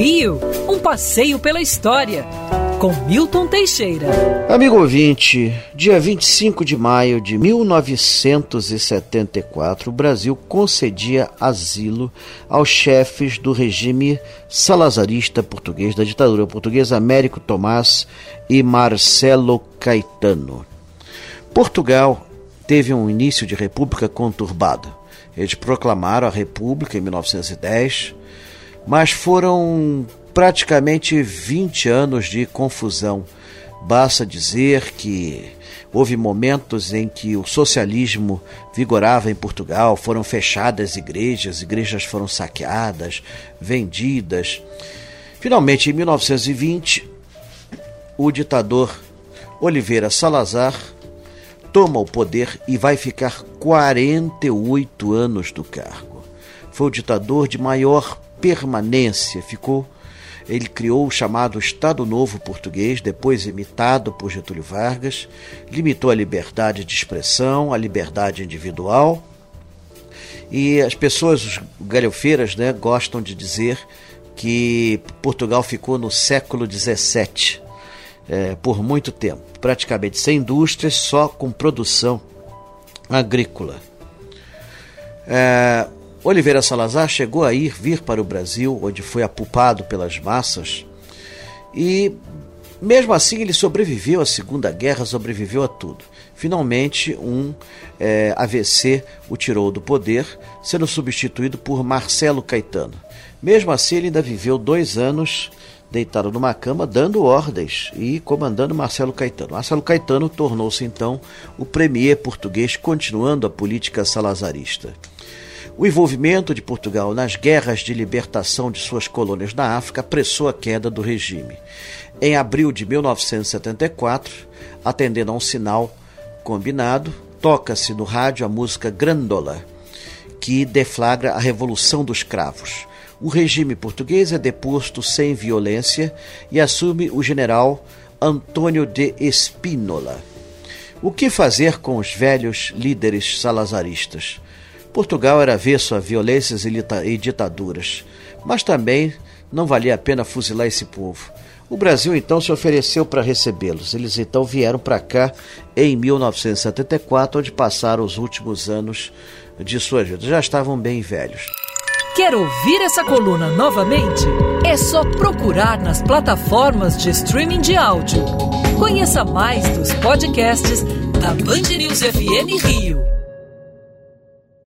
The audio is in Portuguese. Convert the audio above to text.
Rio, um passeio pela história, com Milton Teixeira. Amigo ouvinte, dia 25 de maio de 1974, o Brasil concedia asilo aos chefes do regime salazarista português, da ditadura portuguesa, Américo Tomás e Marcelo Caetano. Portugal teve um início de república conturbado. Eles proclamaram a república em 1910 mas foram praticamente 20 anos de confusão. Basta dizer que houve momentos em que o socialismo vigorava em Portugal, foram fechadas igrejas, igrejas foram saqueadas, vendidas. Finalmente, em 1920, o ditador Oliveira Salazar toma o poder e vai ficar 48 anos do cargo. Foi o ditador de maior permanência. Ficou, ele criou o chamado Estado Novo Português, depois imitado por Getúlio Vargas, limitou a liberdade de expressão, a liberdade individual. E as pessoas, os galhofeiras, né, gostam de dizer que Portugal ficou no século XVII é, por muito tempo, praticamente sem indústrias, só com produção agrícola. É, Oliveira Salazar chegou a ir vir para o Brasil, onde foi apupado pelas massas, e mesmo assim ele sobreviveu à Segunda Guerra, sobreviveu a tudo. Finalmente, um é, AVC o tirou do poder, sendo substituído por Marcelo Caetano. Mesmo assim, ele ainda viveu dois anos deitado numa cama, dando ordens e comandando Marcelo Caetano. Marcelo Caetano tornou-se então o premier português, continuando a política salazarista. O envolvimento de Portugal nas guerras de libertação de suas colônias na África apressou a queda do regime. Em abril de 1974, atendendo a um sinal combinado, toca-se no rádio a música Grandola, que deflagra a Revolução dos Cravos. O regime português é deposto sem violência e assume o general Antônio de Espínola. O que fazer com os velhos líderes salazaristas? Portugal era avesso a violências e ditaduras, mas também não valia a pena fuzilar esse povo. O Brasil então se ofereceu para recebê-los. Eles então vieram para cá em 1974, onde passaram os últimos anos de sua vida. Já estavam bem velhos. Quer ouvir essa coluna novamente? É só procurar nas plataformas de streaming de áudio. Conheça mais dos podcasts da Band News FM Rio.